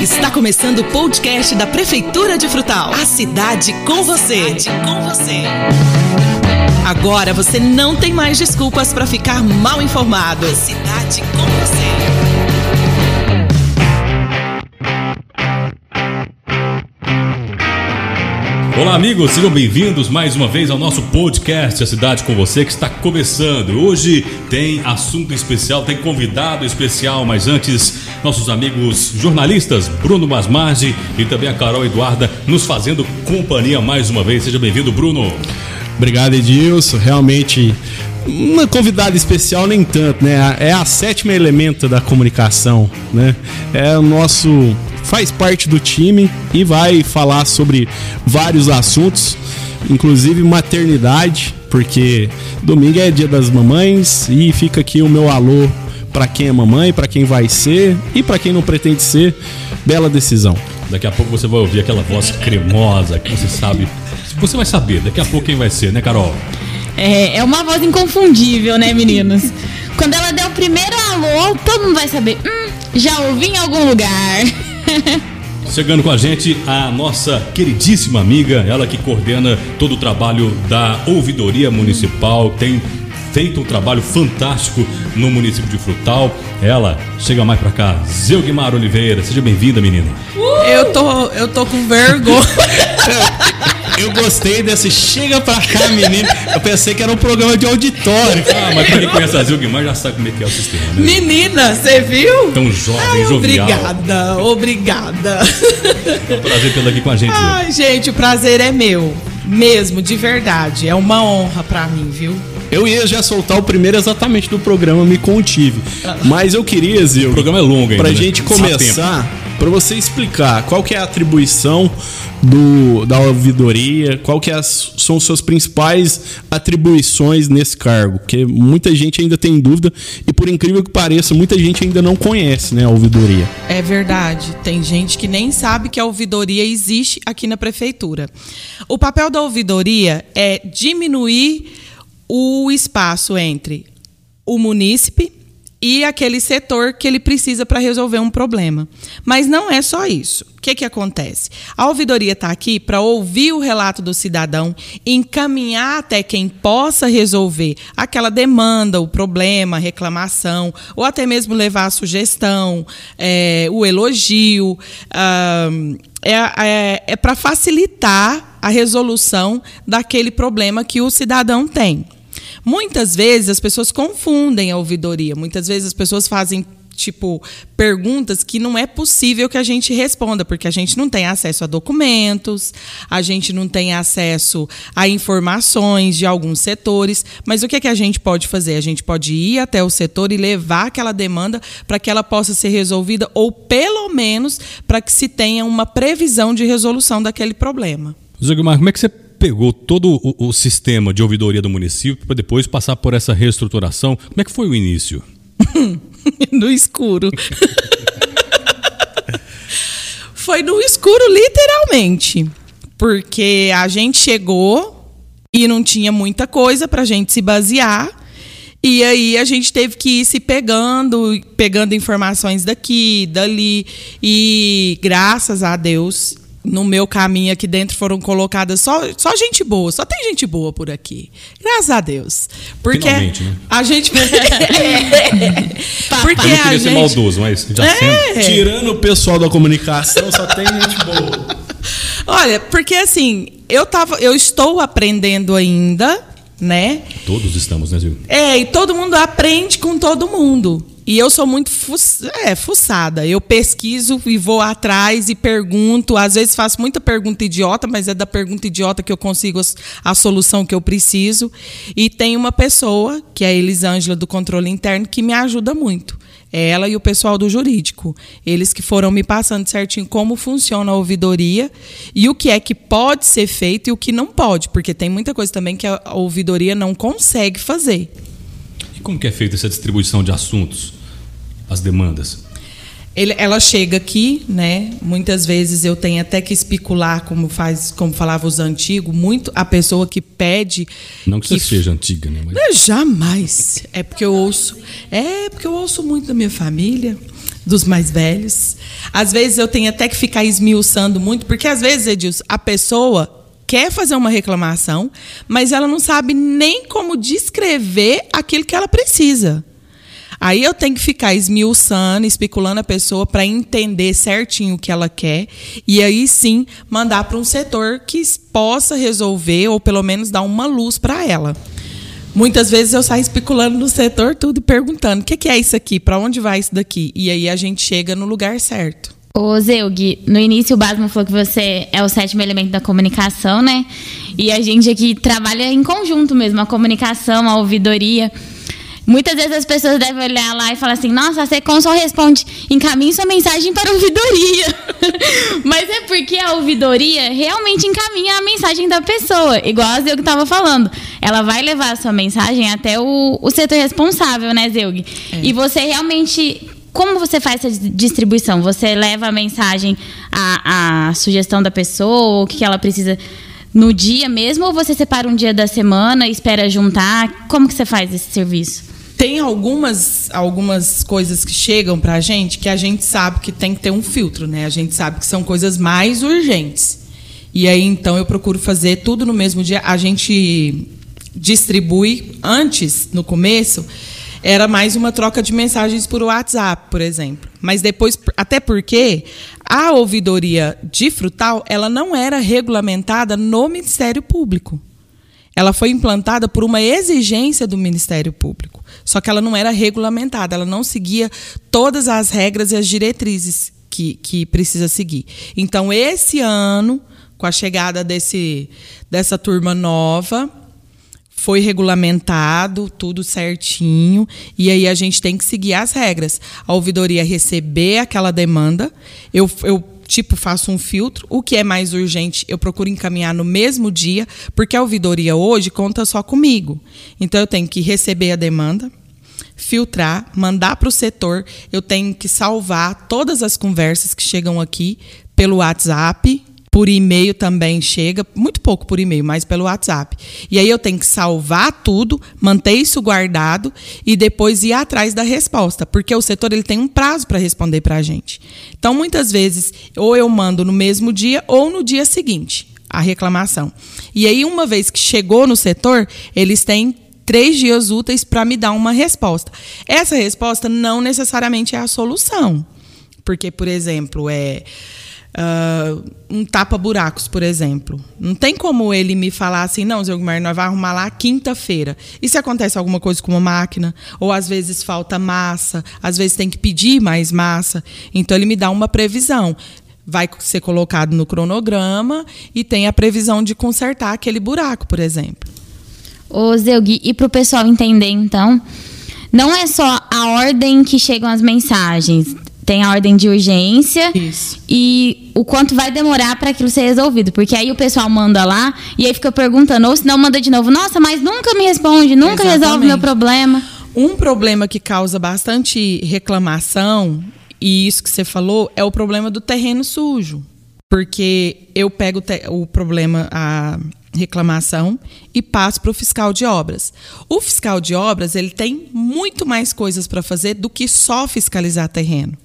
Está começando o podcast da Prefeitura de Frutal. A cidade com você. Cidade com você. Agora você não tem mais desculpas para ficar mal informado. A cidade com você. Olá, amigos, sejam bem-vindos mais uma vez ao nosso podcast A Cidade com Você, que está começando. Hoje tem assunto especial, tem convidado especial, mas antes, nossos amigos jornalistas Bruno Masmarge e também a Carol Eduarda nos fazendo companhia mais uma vez. Seja bem-vindo, Bruno. Obrigado, Edilson. Realmente, uma convidada especial nem tanto, né? É a sétima elemento da comunicação, né? É o nosso faz parte do time e vai falar sobre vários assuntos, inclusive maternidade, porque domingo é dia das mamães e fica aqui o meu alô para quem é mamãe, para quem vai ser e para quem não pretende ser. Bela decisão. Daqui a pouco você vai ouvir aquela voz cremosa que você sabe. Você vai saber daqui a pouco quem vai ser, né, Carol? É, é uma voz inconfundível, né, meninos? Quando ela der o primeiro alô, todo mundo vai saber. Hum, já ouvi em algum lugar. Chegando com a gente a nossa queridíssima amiga, ela que coordena todo o trabalho da Ouvidoria Municipal, tem feito um trabalho fantástico no município de Frutal. Ela chega mais pra cá, Zeugmar Oliveira. Seja bem-vinda, menina. Eu tô, eu tô com vergonha. Eu gostei desse chega pra cá, menino. Eu pensei que era um programa de auditório. Ah, mas pra quem conhece a Zeugmar já sabe como é que é o sistema, né? Menina, você viu? Tão jovem, Ai, jovial. obrigada, obrigada. É um prazer tê-la aqui com a gente. Ai, gente, o prazer é meu. Mesmo, de verdade. É uma honra pra mim, viu? Eu ia já soltar o primeiro exatamente do programa, me contive. Mas eu queria, Zil, O programa é longo ainda. pra né? gente começar, pra você explicar qual que é a atribuição do, da ouvidoria, qual que é as- são suas principais atribuições nesse cargo, porque muita gente ainda tem dúvida e por incrível que pareça, muita gente ainda não conhece, né, a ouvidoria. É verdade. Tem gente que nem sabe que a ouvidoria existe aqui na prefeitura. O papel da ouvidoria é diminuir o espaço entre o munícipe e aquele setor que ele precisa para resolver um problema. Mas não é só isso. O que, que acontece? A ouvidoria está aqui para ouvir o relato do cidadão, encaminhar até quem possa resolver aquela demanda, o problema, reclamação, ou até mesmo levar a sugestão, é, o elogio. é é, é para facilitar a resolução daquele problema que o cidadão tem. Muitas vezes as pessoas confundem a ouvidoria. Muitas vezes as pessoas fazem tipo perguntas que não é possível que a gente responda, porque a gente não tem acesso a documentos, a gente não tem acesso a informações de alguns setores, mas o que é que a gente pode fazer? A gente pode ir até o setor e levar aquela demanda para que ela possa ser resolvida ou pelo menos para que se tenha uma previsão de resolução daquele problema. Zeugmar, como é que você pegou todo o, o sistema de ouvidoria do município para depois passar por essa reestruturação? Como é que foi o início? no escuro. Foi no escuro, literalmente. Porque a gente chegou e não tinha muita coisa pra gente se basear. E aí a gente teve que ir se pegando, pegando informações daqui, dali. E graças a Deus, no meu caminho aqui dentro foram colocadas só, só gente boa, só tem gente boa por aqui. Graças a Deus. Porque Finalmente, né? a gente. Porque Eu não a queria ser gente. maldoso, mas já sendo. É. Tirando o pessoal da comunicação, só tem gente boa. Olha, porque assim, eu tava, eu estou aprendendo ainda, né? Todos estamos, né, Zil? É, e todo mundo aprende com todo mundo. E eu sou muito fu- é, fuçada. Eu pesquiso e vou atrás e pergunto. Às vezes faço muita pergunta idiota, mas é da pergunta idiota que eu consigo a solução que eu preciso. E tem uma pessoa, que é a Elisângela do Controle Interno, que me ajuda muito. É ela e o pessoal do jurídico. Eles que foram me passando certinho como funciona a ouvidoria e o que é que pode ser feito e o que não pode. Porque tem muita coisa também que a ouvidoria não consegue fazer. E como que é feita essa distribuição de assuntos, as demandas? Ele- ela chega aqui, né? Muitas vezes eu tenho até que especular, como faz, como falava os antigos, muito a pessoa que pede. Não que, você seja antiga, né? Mas jamais. É porque eu ouço. É porque eu ouço muito da minha família, dos mais velhos. Às vezes eu tenho até que ficar esmiuçando muito, porque às vezes, Edilson, a pessoa quer fazer uma reclamação, mas ela não sabe nem como descrever aquilo que ela precisa. Aí eu tenho que ficar esmiuçando, especulando a pessoa para entender certinho o que ela quer e aí sim mandar para um setor que possa resolver ou pelo menos dar uma luz para ela. Muitas vezes eu saio especulando no setor tudo e perguntando: o que, que é isso aqui? Para onde vai isso daqui? E aí a gente chega no lugar certo. Ô, Zeug, no início o Basmo falou que você é o sétimo elemento da comunicação, né? E a gente aqui trabalha em conjunto mesmo, a comunicação, a ouvidoria. Muitas vezes as pessoas devem olhar lá e falar assim: nossa, a Secom só responde, encaminhe sua mensagem para a ouvidoria. Mas é porque a ouvidoria realmente encaminha a mensagem da pessoa, igual a Zeug estava falando. Ela vai levar a sua mensagem até o, o setor responsável, né, Zeug? É. E você realmente como você faz essa distribuição? Você leva a mensagem, a, a sugestão da pessoa, o que ela precisa no dia mesmo, ou você separa um dia da semana espera juntar? Como que você faz esse serviço? Tem algumas, algumas coisas que chegam para a gente que a gente sabe que tem que ter um filtro, né? A gente sabe que são coisas mais urgentes. E aí, então, eu procuro fazer tudo no mesmo dia. A gente distribui antes, no começo, era mais uma troca de mensagens por WhatsApp, por exemplo. Mas depois, até porque a ouvidoria de frutal, ela não era regulamentada no Ministério Público. Ela foi implantada por uma exigência do Ministério Público. Só que ela não era regulamentada, ela não seguia todas as regras e as diretrizes que, que precisa seguir. Então, esse ano, com a chegada desse, dessa turma nova, foi regulamentado, tudo certinho, e aí a gente tem que seguir as regras. A ouvidoria receber aquela demanda, eu, eu tipo, faço um filtro. O que é mais urgente, eu procuro encaminhar no mesmo dia, porque a ouvidoria hoje conta só comigo. Então, eu tenho que receber a demanda, filtrar, mandar para o setor. Eu tenho que salvar todas as conversas que chegam aqui pelo WhatsApp, por e-mail também chega, muito pouco por e-mail, mas pelo WhatsApp. E aí eu tenho que salvar tudo, manter isso guardado e depois ir atrás da resposta, porque o setor ele tem um prazo para responder para a gente. Então, muitas vezes, ou eu mando no mesmo dia ou no dia seguinte a reclamação. E aí, uma vez que chegou no setor, eles têm três dias úteis para me dar uma resposta. Essa resposta não necessariamente é a solução. Porque, por exemplo, é Uh, um tapa-buracos, por exemplo. Não tem como ele me falar assim, não, Zé Guilherme, nós vamos arrumar lá quinta-feira. E se acontece alguma coisa com uma máquina? Ou às vezes falta massa, às vezes tem que pedir mais massa. Então ele me dá uma previsão. Vai ser colocado no cronograma e tem a previsão de consertar aquele buraco, por exemplo. Ô, Zeugui, e para o pessoal entender, então, não é só a ordem que chegam as mensagens tem a ordem de urgência Isso. e o quanto vai demorar para aquilo ser resolvido. Porque aí o pessoal manda lá e aí fica perguntando, ou se não manda de novo, nossa, mas nunca me responde, nunca Exatamente. resolve meu problema. Um problema que causa bastante reclamação, e isso que você falou, é o problema do terreno sujo. Porque eu pego o problema, a reclamação e passo para o fiscal de obras. O fiscal de obras ele tem muito mais coisas para fazer do que só fiscalizar terreno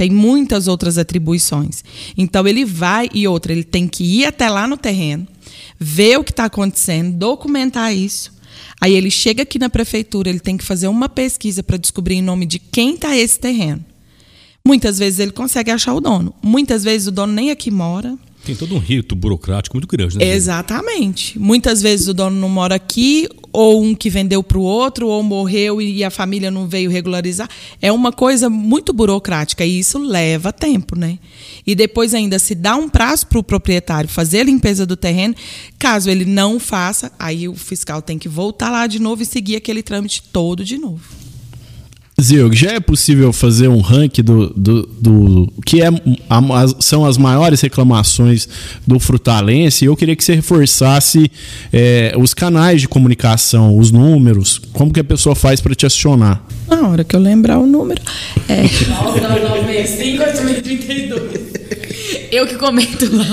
tem muitas outras atribuições. Então ele vai e outra, ele tem que ir até lá no terreno, ver o que está acontecendo, documentar isso. Aí ele chega aqui na prefeitura, ele tem que fazer uma pesquisa para descobrir em nome de quem está esse terreno. Muitas vezes ele consegue achar o dono. Muitas vezes o dono nem aqui mora. Tem todo um rito burocrático muito grande, né? Exatamente. Muitas vezes o dono não mora aqui, ou um que vendeu para o outro, ou morreu e a família não veio regularizar. É uma coisa muito burocrática e isso leva tempo, né? E depois ainda se dá um prazo para o proprietário fazer a limpeza do terreno. Caso ele não faça, aí o fiscal tem que voltar lá de novo e seguir aquele trâmite todo de novo. Zilg, já é possível fazer um ranking do, do, do que é, a, são as maiores reclamações do frutalense? Eu queria que você reforçasse é, os canais de comunicação, os números, como que a pessoa faz para te acionar? Na hora que eu lembrar o número. É. 9965 832. Eu que comento lá.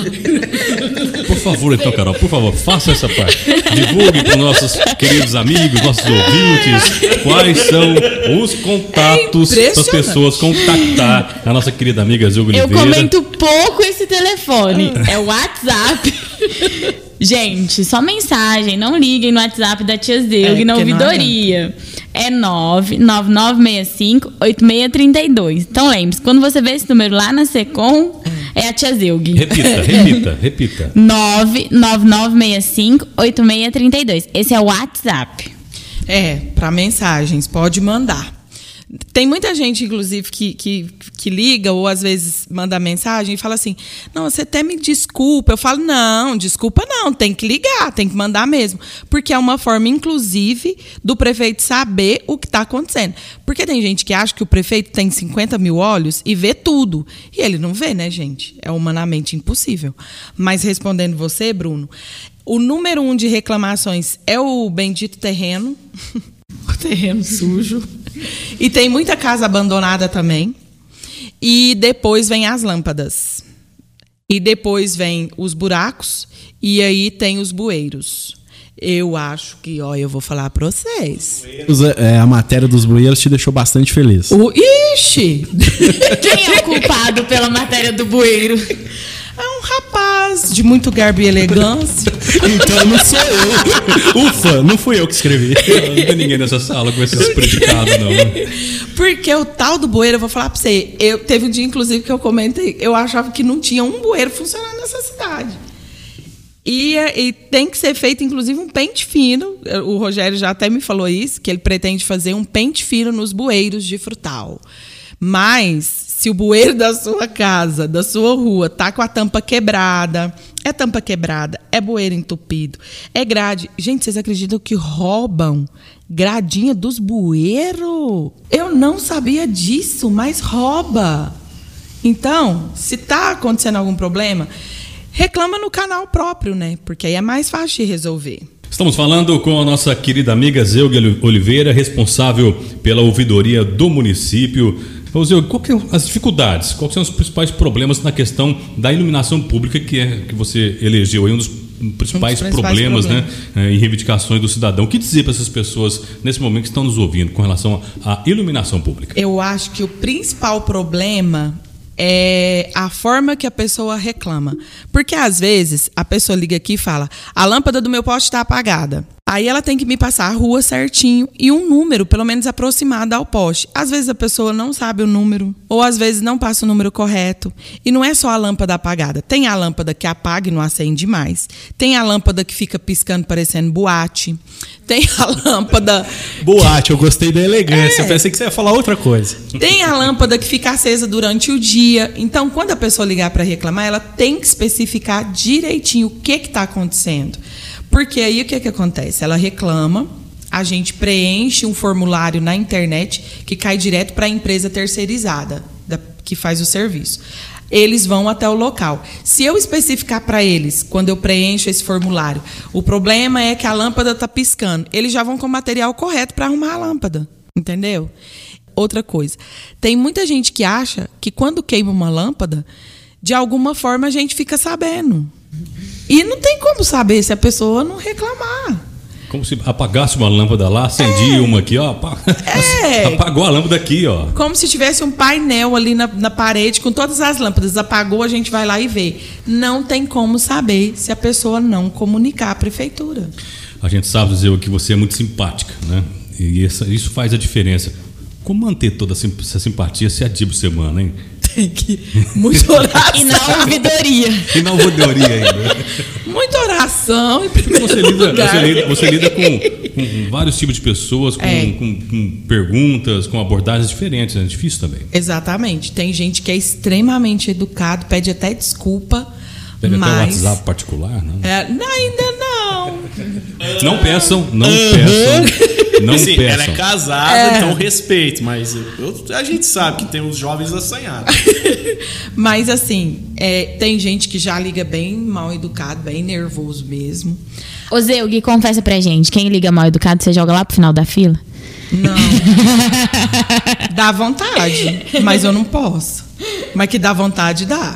Por favor, então, Carol, por favor, faça essa parte. Divulgue para os nossos queridos amigos, nossos ouvintes, quais são os contatos É para as pessoas contactar a nossa querida amiga Zilga Eu Oliveira. comento pouco esse telefone. É o WhatsApp. Gente, só mensagem. Não liguem no WhatsApp da Tia Zeug É, na ouvidoria. É 99965-8632. Então lembre-se, quando você vê esse número lá na Secom, é a Tia Zeug. Repita, repita, repita. 99965-8632. Esse é o WhatsApp. É, para mensagens, pode mandar. Tem muita gente, inclusive, que, que, que liga ou às vezes manda mensagem e fala assim: Não, você até me desculpa. Eu falo: Não, desculpa não, tem que ligar, tem que mandar mesmo. Porque é uma forma, inclusive, do prefeito saber o que está acontecendo. Porque tem gente que acha que o prefeito tem 50 mil olhos e vê tudo. E ele não vê, né, gente? É humanamente impossível. Mas respondendo você, Bruno, o número um de reclamações é o bendito terreno. o terreno sujo. E tem muita casa abandonada também. E depois vem as lâmpadas. E depois vem os buracos. E aí tem os bueiros. Eu acho que, ó, eu vou falar pra vocês. É, a matéria dos bueiros te deixou bastante feliz. O, ixi! Quem é o culpado pela matéria do bueiro? É um de muito garbo e elegância. Então não sou eu. Ufa, não fui eu que escrevi. Não tem ninguém nessa sala com esses predicados, não. Porque o tal do bueiro, eu vou falar pra você, eu, teve um dia, inclusive, que eu comentei, eu achava que não tinha um bueiro funcionando nessa cidade. E, é- e tem que ser feito, inclusive, um pente fino. O Rogério já até me falou isso, que ele pretende fazer um pente fino nos bueiros de frutal. Mas, se o bueiro da sua casa, da sua rua, tá com a tampa quebrada, é tampa quebrada, é bueiro entupido, é grade. Gente, vocês acreditam que roubam gradinha dos bueiros? Eu não sabia disso, mas rouba. Então, se tá acontecendo algum problema, reclama no canal próprio, né? Porque aí é mais fácil de resolver. Estamos falando com a nossa querida amiga Zeuga Oliveira, responsável pela ouvidoria do município. Zeuga, quais são as dificuldades, quais são os principais problemas na questão da iluminação pública que é que você elegeu aí um dos principais, principais problemas, problemas. né, eh, e reivindicações do cidadão. O que dizer para essas pessoas nesse momento que estão nos ouvindo com relação à iluminação pública? Eu acho que o principal problema é a forma que a pessoa reclama. Porque às vezes a pessoa liga aqui e fala: a lâmpada do meu poste está apagada. Aí ela tem que me passar a rua certinho e um número, pelo menos aproximado ao poste. Às vezes a pessoa não sabe o número, ou às vezes não passa o número correto. E não é só a lâmpada apagada. Tem a lâmpada que apaga e não acende mais. Tem a lâmpada que fica piscando parecendo boate. Tem a lâmpada Boate, eu gostei da elegância. É. Eu pensei que você ia falar outra coisa. Tem a lâmpada que fica acesa durante o dia. Então, quando a pessoa ligar para reclamar, ela tem que especificar direitinho o que está acontecendo. Porque aí o que, que acontece? Ela reclama, a gente preenche um formulário na internet que cai direto para a empresa terceirizada da- que faz o serviço. Eles vão até o local. Se eu especificar para eles, quando eu preencho esse formulário, o problema é que a lâmpada está piscando, eles já vão com o material correto para arrumar a lâmpada. Entendeu? Outra coisa. Tem muita gente que acha que quando queima uma lâmpada, de alguma forma a gente fica sabendo. E não tem como saber se a pessoa não reclamar. Como se apagasse uma lâmpada lá, acendia uma aqui, ó. É. Apagou a lâmpada aqui, ó. Como se tivesse um painel ali na, na parede com todas as lâmpadas. Apagou, a gente vai lá e vê. Não tem como saber se a pessoa não comunicar à prefeitura. A gente sabe dizer que você é muito simpática, né? E essa- isso faz a diferença. Como manter toda essa simpatia se é dia por semana, hein? Tem que. Muita oração. E não ouvidoria. E não vou teoria ainda. Muita oração. Você lida, você lida, você lida com, com vários tipos de pessoas, com, É. com- com perguntas, com abordagens diferentes. É difícil também. Exatamente. Tem gente que é extremamente educado, pede até desculpa. Pega mas... até o WhatsApp particular, né? É, não, ainda não. Não peçam, não peçam. Não assim, ela é peçam. casada, É. então respeito, mas eu- a gente sabe que tem os jovens assanhados. Mas assim, é, tem gente que já liga bem mal educado, bem nervoso mesmo. Ô Zeug, confessa pra gente, quem liga mal educado, você joga lá pro final da fila? Não. dá vontade, mas eu não posso. Mas que dá vontade, dá.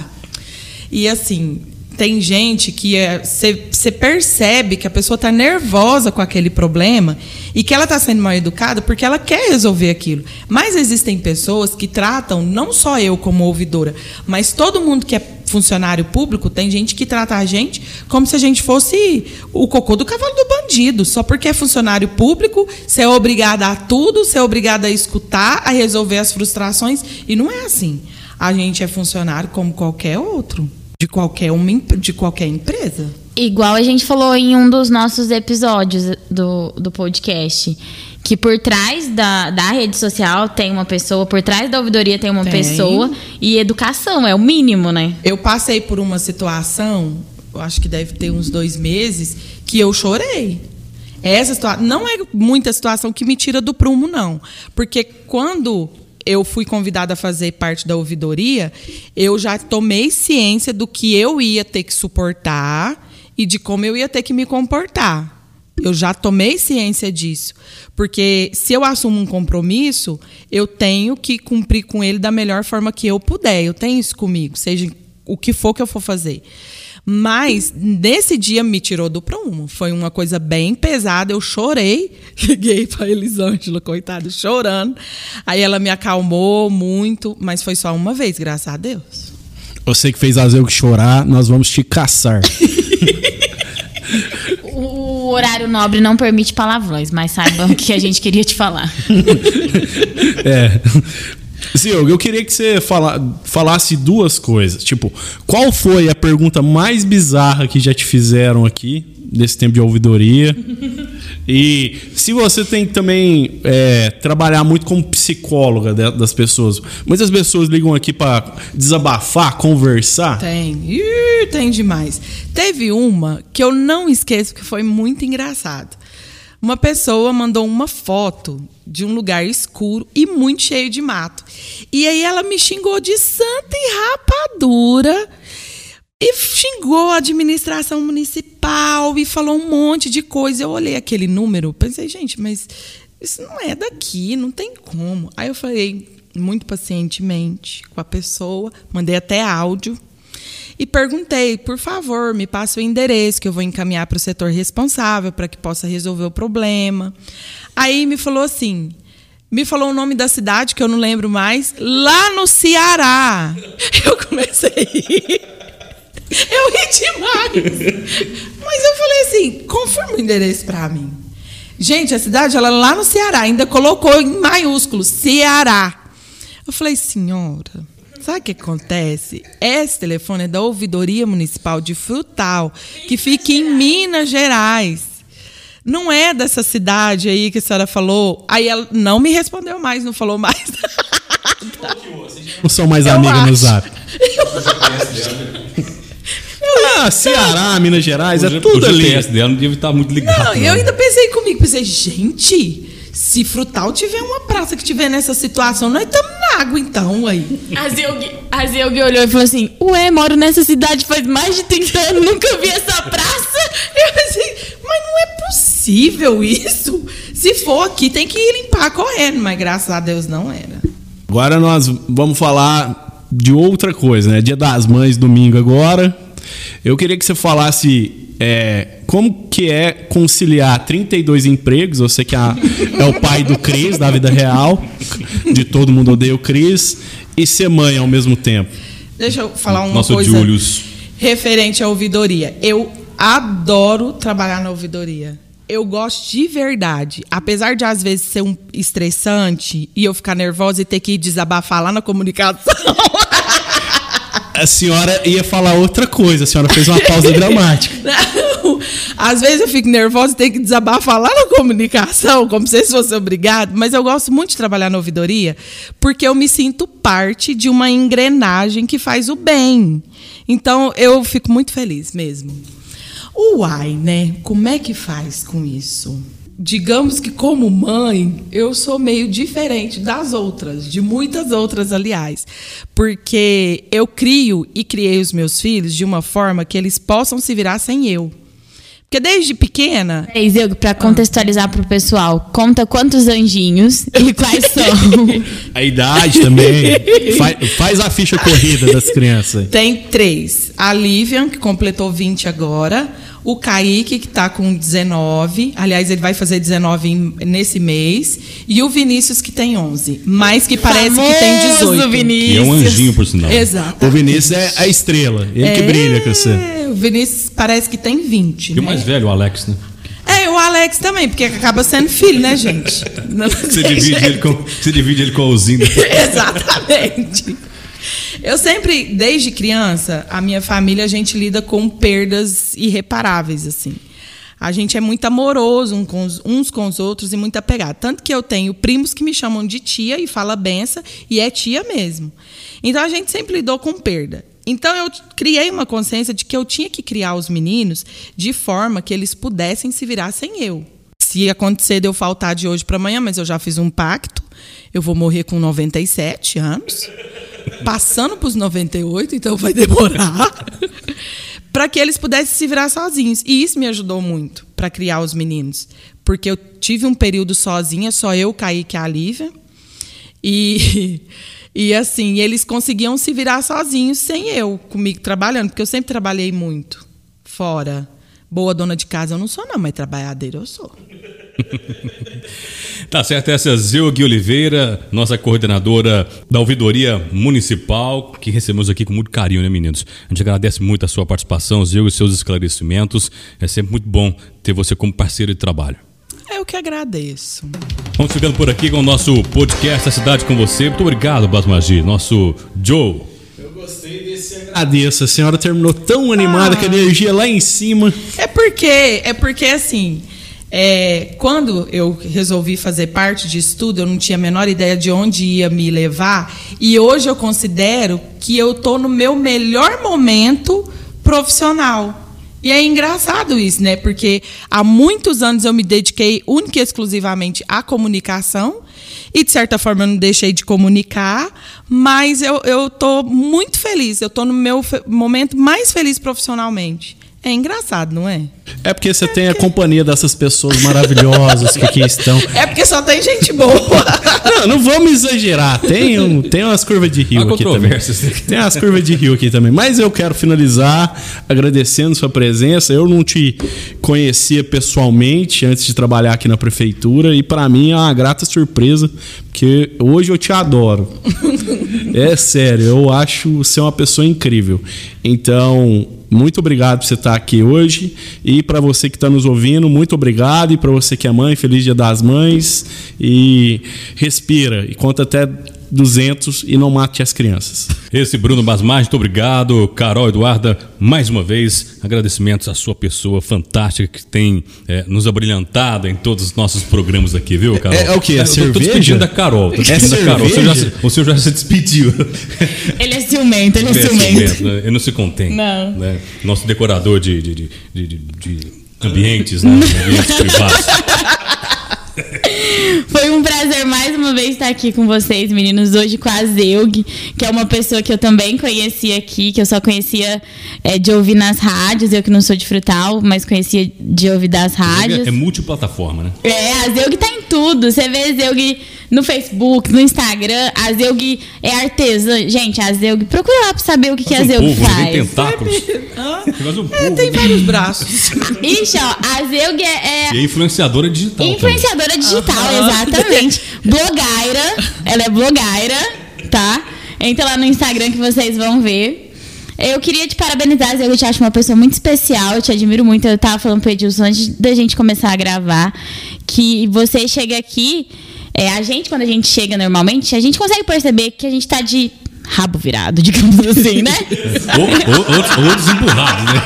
E assim, tem gente que você é, percebe que a pessoa está nervosa com aquele problema e que ela está sendo mal educada porque ela quer resolver aquilo. Mas existem pessoas que tratam, não só eu como ouvidora, mas todo mundo que é funcionário público, tem gente que trata a gente como se a gente fosse o cocô do cavalo do bandido. Só porque é funcionário público, você é obrigada a tudo, você é obrigada a escutar, a resolver as frustrações. E não é assim. A gente é funcionário como qualquer outro de qualquer, uma, de qualquer empresa. Igual a gente falou em um dos nossos episódios do, do podcast. Que por trás da, da rede social tem uma pessoa, por trás da ouvidoria tem uma tem. pessoa. E educação é o mínimo, né? Eu passei por uma situação, acho que deve ter uns dois meses, que eu chorei. Essa situação não é muita situação que me tira do prumo, não. Porque quando eu fui convidada a fazer parte da ouvidoria, eu já tomei ciência do que eu ia ter que suportar e de como eu ia ter que me comportar. Eu já tomei ciência disso. Porque se eu assumo um compromisso, eu tenho que cumprir com ele da melhor forma que eu puder. Eu tenho isso comigo, seja o que for que eu for fazer. Mas nesse dia me tirou do prumo. Foi uma coisa bem pesada. Eu chorei. Liguei para Elisângela, coitada, chorando. Aí ela me acalmou muito, mas foi só uma vez, graças a Deus. Você que fez Azeu chorar, nós vamos te caçar. o horário nobre não permite palavrões, mas saiba o que a gente queria te falar. é. Zilg, eu queria que você fala, falasse duas coisas. Tipo, qual foi a pergunta mais bizarra que já te fizeram aqui, nesse tempo de ouvidoria? e se você tem que também é, trabalhar muito como psicóloga das pessoas. Muitas pessoas ligam aqui para desabafar, conversar. Tem. Ih, tem demais. Teve uma que eu não esqueço que foi muito engraçado. Uma pessoa mandou uma foto de um lugar escuro e muito cheio de mato. E aí ela me xingou de santa e rapadura. E xingou a administração municipal e falou um monte de coisa. Eu olhei aquele número, pensei, gente, mas isso não é daqui, não tem como. Aí eu falei, muito pacientemente com a pessoa, mandei até áudio e perguntei, por favor, me passe o endereço que eu vou encaminhar para o setor responsável para que possa resolver o problema. Aí me falou assim, me falou o nome da cidade que eu não lembro mais, lá no Ceará. Eu comecei. Eu ri demais. Mas eu falei assim, confirma o endereço para mim. Gente, a cidade ela lá no Ceará, ainda colocou em maiúsculo Ceará. Eu falei, senhora, Sabe o que acontece? Esse telefone é da Ouvidoria Municipal de Frutal, que fica em Minas Gerais. Não é dessa cidade aí que a senhora falou. Aí ela não me respondeu mais, não falou mais. Não são mais amigas no zap. Ah, Ceará, Minas Gerais, o é tudo ali. O GPS dela não deve estar muito ligado. Não, não, eu ainda pensei comigo, pensei, gente, se Frutal tiver uma praça que tiver nessa situação, nós estamos na água então, aí. A Zilg, olhou e falou assim: Ué, moro nessa cidade faz mais de 30 anos, nunca vi essa praça. Eu pensei, mas não é possível isso. Se for aqui, tem que ir limpar correndo, mas graças a Deus não era. Agora nós vamos falar de outra coisa, né? Dia das Mães, domingo agora. Eu queria que você falasse é, como que é conciliar 32 empregos? Você que é, é o pai do Cris, da vida real, de todo mundo odeia o Cris, e ser mãe ao mesmo tempo. Deixa eu falar uma Nossa, coisa Julius. referente à ouvidoria. Eu adoro trabalhar na ouvidoria. Eu gosto de verdade. Apesar de às vezes ser um estressante e eu ficar nervosa e ter que desabafar lá na comunicação. a senhora ia falar outra coisa, a senhora fez uma pausa dramática. Às vezes eu fico nervosa e tenho que desabafar lá na comunicação, como se fosse obrigado, mas eu gosto muito de trabalhar na ouvidoria, porque eu me sinto parte de uma engrenagem que faz o bem. Então eu fico muito feliz mesmo. Uai, né? Como é que faz com isso? digamos que como mãe, eu sou meio diferente das outras, de muitas outras, aliás, porque eu crio e criei os meus filhos de uma forma que eles possam se virar sem eu. Porque desde pequena. Peraí, pra contextualizar pro pessoal, conta quantos anjinhos e quais são. A idade também. faz, faz a ficha corrida das crianças. Tem três. A Livian, que completou 20 agora. O Kaique, que está com 19. Aliás, ele vai fazer 19 em- nesse mês. E o Vinícius, que tem 11. Mas que parece que tem 18. Famoso Vinícius. E é um anjinho, por sinal. Exato. O Vinícius é a estrela. Ele que brilha com você. O Vinícius parece que tem 20. E o né? mais velho, o Alex, né? É, o Alex também, porque acaba sendo filho, né, gente? Não Você divide, jeito. ele com, você divide ele com a usina. Exatamente. Eu sempre, desde criança, a minha família, a gente lida com perdas irreparáveis, assim. A gente é muito amoroso um com os- uns com os outros e muito apegado. Tanto que eu tenho primos que me chamam de tia e fala benção, e é tia mesmo. Então a gente sempre lidou com perda. Então eu criei uma consciência de que eu tinha que criar os meninos de forma que eles pudessem se virar sem eu. Se acontecer de eu faltar de hoje para amanhã, mas eu já fiz um pacto, eu vou morrer com 97 anos, passando para os 98, então vai demorar, para que eles pudessem se virar sozinhos. E isso me ajudou muito para criar os meninos, porque eu tive um período sozinha, só eu, Kaique e a Lívia, e, e assim, eles conseguiam se virar sozinhos sem eu, comigo trabalhando, porque eu sempre trabalhei muito fora. Boa dona de casa eu não sou, não, mas trabalhadeira eu sou. Tá certo, essa é a Zilg Oliveira, nossa coordenadora da Ouvidoria Municipal, que recebemos aqui com muito carinho, né, meninos? A gente agradece muito a sua participação, Zilg, e seus esclarecimentos. É sempre muito bom ter você como parceiro de trabalho. Eu que agradeço. Vamos ficando por aqui com o nosso podcast A Cidade com Você. Muito obrigado, Basmagi, nosso Joe. Agradeço. A senhora terminou tão animada, com a energia lá em cima. É porque, é porque assim, é, quando eu resolvi fazer parte de estudo, eu não tinha a menor ideia de onde ia me levar. E hoje eu considero que eu estou no meu melhor momento profissional. E é engraçado isso, né? Porque há muitos anos eu me dediquei única e exclusivamente à comunicação. E, de certa forma, eu não deixei de comunicar, mas eu estou muito feliz. Eu estou no meu momento mais feliz profissionalmente. É engraçado, não é? É porque você tem a companhia dessas pessoas maravilhosas que aqui estão. É porque só tem gente boa. Não, não vamos exagerar. Tem, um, tem umas curvas de rio Há aqui também. controvérsias. Tem umas curvas de rio aqui também. Mas eu quero finalizar agradecendo sua presença. Eu não te conhecia pessoalmente antes de trabalhar aqui na prefeitura e para mim é uma grata surpresa, porque hoje eu te adoro. É sério, eu acho você uma pessoa incrível. Então, muito obrigado por você estar aqui hoje. E para você que está nos ouvindo, muito obrigado. E para você que é mãe, feliz Dia das Mães. E respira e conta até 200 e não mate as crianças. Esse Bruno Basmagi, muito obrigado. Carol Eduarda, mais uma vez, agradecimentos à sua pessoa fantástica que tem é, nos abrilhantado em todos os nossos programas aqui, viu, Carol? É- é o quê? É Eu tô- Tô despedindo da Carol. Tô É despedindo da Carol. O senhor, já, o senhor já se despediu. Ele é ciumento, ele é É, ciumento. ciumento, né? Ele não se contém. Não. né? Nosso decorador de, de, de, de- de- de ambientes, né? Ambientes privados. Foi um prazer mais uma vez estar aqui com vocês, meninos, hoje com a Zeug, que é uma pessoa que eu também conhecia aqui, que eu só conhecia é, de ouvir nas rádios, eu que não sou de frutal, mas conhecia de ouvir das rádios. É, é multiplataforma, né? É, a Zeug tá em tudo. Você vê a Zeug no Facebook, no Instagram. A Zeug é artesã. Gente, a Zeug, procura lá pra saber o que, que a um Zeug polvo, né? faz. Tem tentáculos. Faz um É, tem vários braços. Ixi, ó, a Zeug é, é E é influenciadora digital. também. influenciadora digital, exatamente. Blogueira. Ela é blogueira, tá? Entra lá no Instagram que vocês vão ver. Eu queria te parabenizar, Zé. Eu te acho uma pessoa muito especial. Eu te admiro muito. Eu tava falando pro Edilson antes da gente começar a gravar que você chega aqui. é, a gente, quando a gente chega normalmente, a gente consegue perceber que a gente tá de rabo virado, digamos assim, né? Ou, ou, ou, ou desemburrado, né?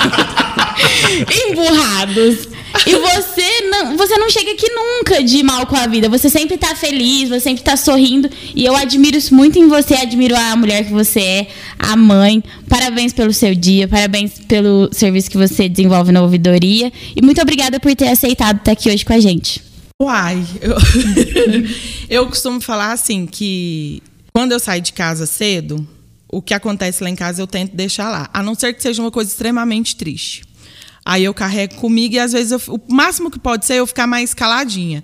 emburrados. E você não, você não chega aqui nunca de mal com a vida. Você sempre tá feliz, você sempre tá sorrindo. E eu admiro isso muito em você, admiro a mulher que você é, a mãe. Parabéns pelo seu dia, parabéns pelo serviço que você desenvolve na ouvidoria. E muito obrigada por ter aceitado estar aqui hoje com a gente. Uai, eu, eu costumo falar assim que quando eu saio de casa cedo, o que acontece lá em casa eu tento deixar lá, a não ser que seja uma coisa extremamente triste. Aí eu carrego comigo e às vezes eu, o máximo que pode ser é eu ficar mais caladinha.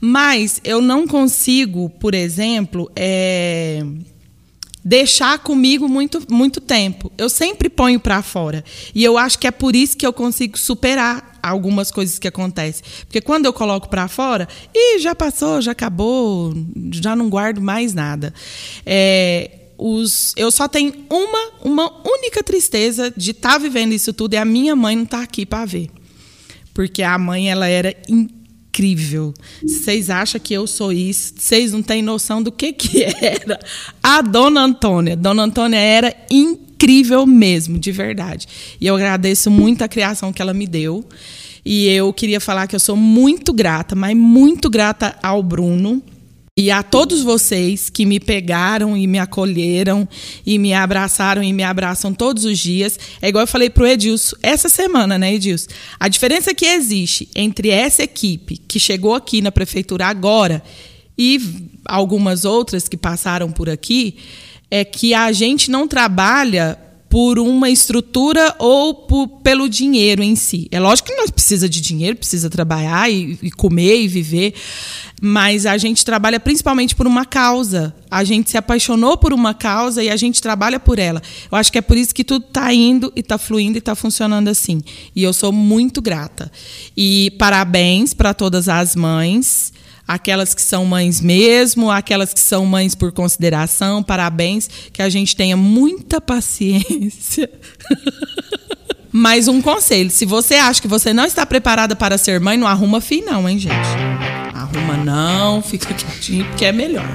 Mas eu não consigo, por exemplo, é, deixar comigo muito, muito tempo. Eu sempre ponho para fora. E eu acho que é por isso que eu consigo superar algumas coisas que acontecem. Porque quando eu coloco para fora, e já passou, já acabou, já não guardo mais nada. É, os, eu só tenho uma, uma única tristeza de estar tá vivendo isso tudo e a minha mãe não tá aqui para ver. Porque a mãe ela era incrível incrível. Vocês acham que eu sou isso? Vocês não têm noção do que, que era. A Dona Antônia. Dona Antônia era incrível mesmo, de verdade. E eu agradeço muito a criação que ela me deu. E eu queria falar que eu sou muito grata, mas muito grata ao Bruno, e a todos vocês que me pegaram e me acolheram e me abraçaram e me abraçam todos os dias. É igual eu falei pro Edilson essa semana, né, Edilson? A diferença que existe entre essa equipe que chegou aqui na prefeitura agora e algumas outras que passaram por aqui é que a gente não trabalha por uma estrutura ou por, pelo dinheiro em si. É lógico que nós precisa de dinheiro, precisa trabalhar e, e, comer e viver, mas a gente trabalha principalmente por uma causa. A gente se apaixonou por uma causa e a gente trabalha por ela. Eu acho que é por isso que tudo está indo e está fluindo e está funcionando assim. E eu sou muito grata. E parabéns para todas as mães aquelas que são mães mesmo, aquelas que são mães por consideração, parabéns, que a gente tenha muita paciência. Mais um conselho: se você acha que você não está preparada para ser mãe, não arruma filho, não, hein, gente? Arruma não, fica quietinho, porque é melhor.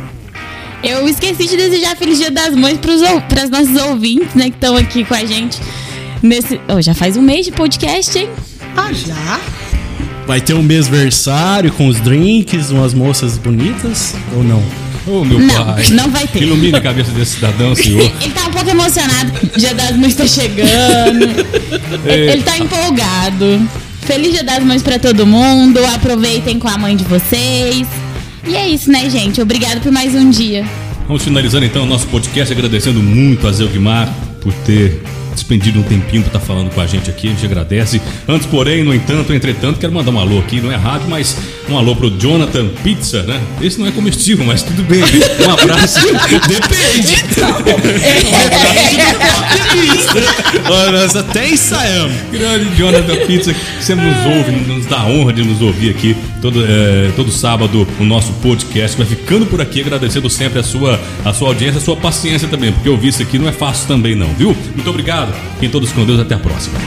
Eu esqueci de desejar Feliz Dia das Mães para os nossos ouvintes, né, que estão aqui com a gente. Nesse... Oh, já faz um mês de podcast, hein? Ah, já? Vai ter um mêsversário com os drinks, umas moças bonitas ou não? Ô, oh, meu não, pai. Não vai ter. Ilumine a cabeça desse cidadão, senhor. ele tá um pouco emocionado. Dia das Mães tá chegando. ele, ele tá empolgado. Feliz Dia das Mães para todo mundo. Aproveitem com a mãe de vocês. E é isso, né, gente? Obrigado por mais um dia. Vamos finalizando então o nosso podcast agradecendo muito a Zelguimar por ter despendido um tempinho para estar tá falando com a gente aqui, a gente agradece. Antes, porém, no entanto, entretanto, quero mandar um alô aqui, não é rádio, mas um alô pro Jonathan Pizza, né? Esse não é comestível, mas tudo bem. Um abraço. Depende. Olha, nós até ensaiamos. Grande Jonathan Pizza, que sempre nos ouve, nos dá a honra de nos ouvir aqui todo, é, todo sábado o nosso podcast. Vai ficando por aqui, agradecendo sempre a sua, a sua audiência, a sua paciência também, porque ouvir isso aqui não é fácil também não, viu? Muito obrigado. Fiquem todos com Deus, até a próxima.